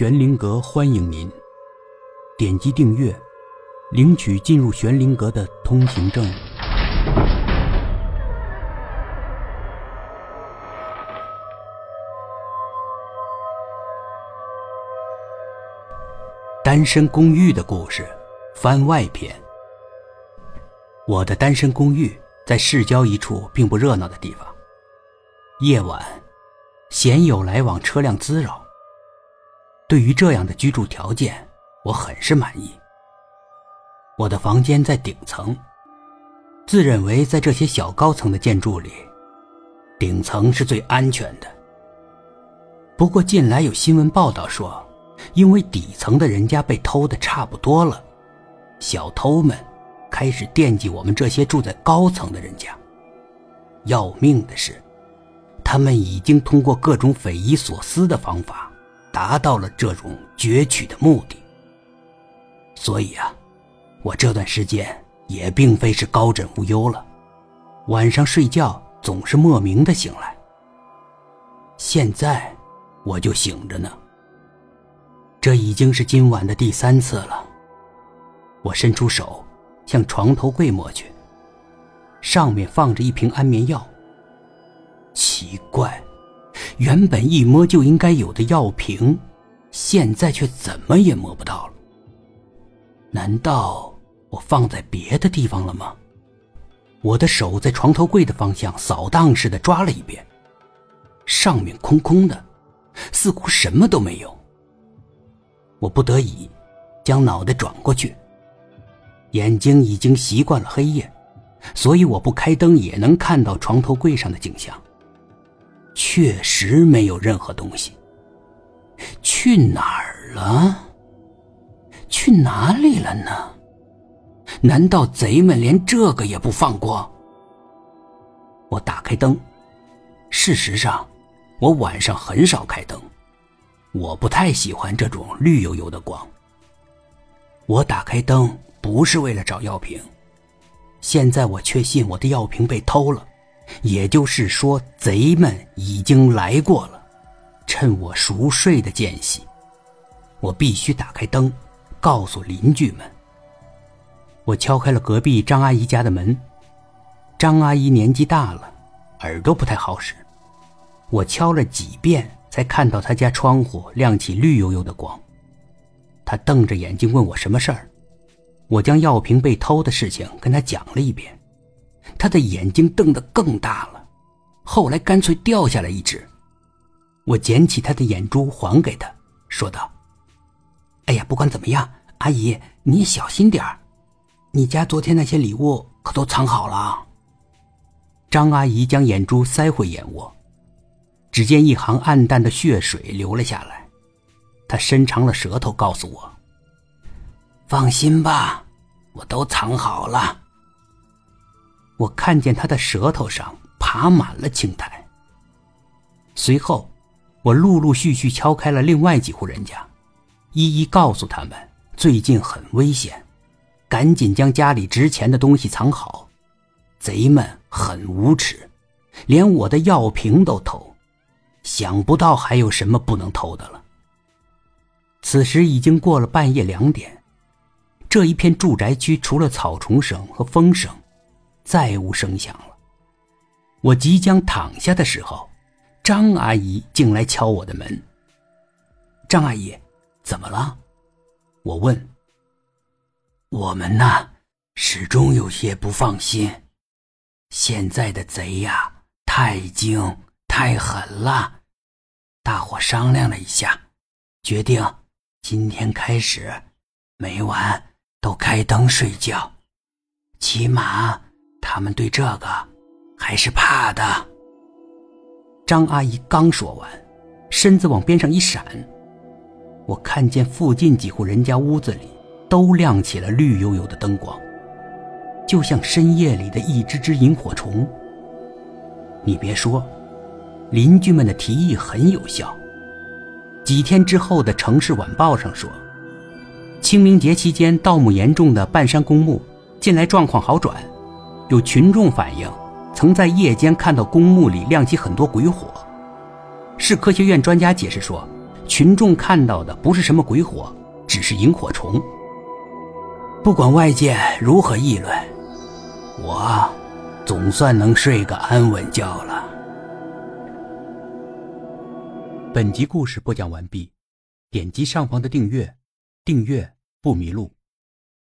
玄灵阁欢迎您，点击订阅，领取进入玄灵阁的通行证。单身公寓的故事番外篇。我的单身公寓在市郊一处并不热闹的地方，夜晚鲜有来往车辆滋扰。对于这样的居住条件，我很是满意。我的房间在顶层，自认为在这些小高层的建筑里，顶层是最安全的。不过近来有新闻报道说，因为底层的人家被偷的差不多了，小偷们开始惦记我们这些住在高层的人家。要命的是，他们已经通过各种匪夷所思的方法。达到了这种攫取的目的，所以啊，我这段时间也并非是高枕无忧了，晚上睡觉总是莫名的醒来。现在我就醒着呢，这已经是今晚的第三次了。我伸出手向床头柜摸去，上面放着一瓶安眠药。奇怪。原本一摸就应该有的药瓶，现在却怎么也摸不到了。难道我放在别的地方了吗？我的手在床头柜的方向扫荡似的抓了一遍，上面空空的，似乎什么都没有。我不得已将脑袋转过去，眼睛已经习惯了黑夜，所以我不开灯也能看到床头柜上的景象。确实没有任何东西。去哪儿了？去哪里了呢？难道贼们连这个也不放过？我打开灯。事实上，我晚上很少开灯，我不太喜欢这种绿油油的光。我打开灯不是为了找药瓶，现在我确信我的药瓶被偷了。也就是说，贼们已经来过了，趁我熟睡的间隙，我必须打开灯，告诉邻居们。我敲开了隔壁张阿姨家的门。张阿姨年纪大了，耳朵不太好使，我敲了几遍才看到她家窗户亮起绿油油的光。她瞪着眼睛问我什么事儿，我将药瓶被偷的事情跟她讲了一遍。他的眼睛瞪得更大了，后来干脆掉下来一只。我捡起他的眼珠还给他，说道：“哎呀，不管怎么样，阿姨你小心点你家昨天那些礼物可都藏好了。”张阿姨将眼珠塞回眼窝，只见一行暗淡的血水流了下来。她伸长了舌头告诉我：“放心吧，我都藏好了。”我看见他的舌头上爬满了青苔。随后，我陆陆续续敲开了另外几户人家，一一告诉他们最近很危险，赶紧将家里值钱的东西藏好。贼们很无耻，连我的药瓶都偷，想不到还有什么不能偷的了。此时已经过了半夜两点，这一片住宅区除了草虫声和风声。再无声响了。我即将躺下的时候，张阿姨竟来敲我的门。张阿姨，怎么了？我问。我们呐，始终有些不放心。现在的贼呀，太精太狠了。大伙商量了一下，决定今天开始，每晚都开灯睡觉，起码。他们对这个还是怕的。张阿姨刚说完，身子往边上一闪，我看见附近几户人家屋子里都亮起了绿油油的灯光，就像深夜里的一只只萤火虫。你别说，邻居们的提议很有效。几天之后的《城市晚报》上说，清明节期间盗墓严重的半山公墓，近来状况好转。有群众反映，曾在夜间看到公墓里亮起很多鬼火。市科学院专家解释说，群众看到的不是什么鬼火，只是萤火虫。不管外界如何议论，我总算能睡个安稳觉了。本集故事播讲完毕，点击上方的订阅，订阅不迷路。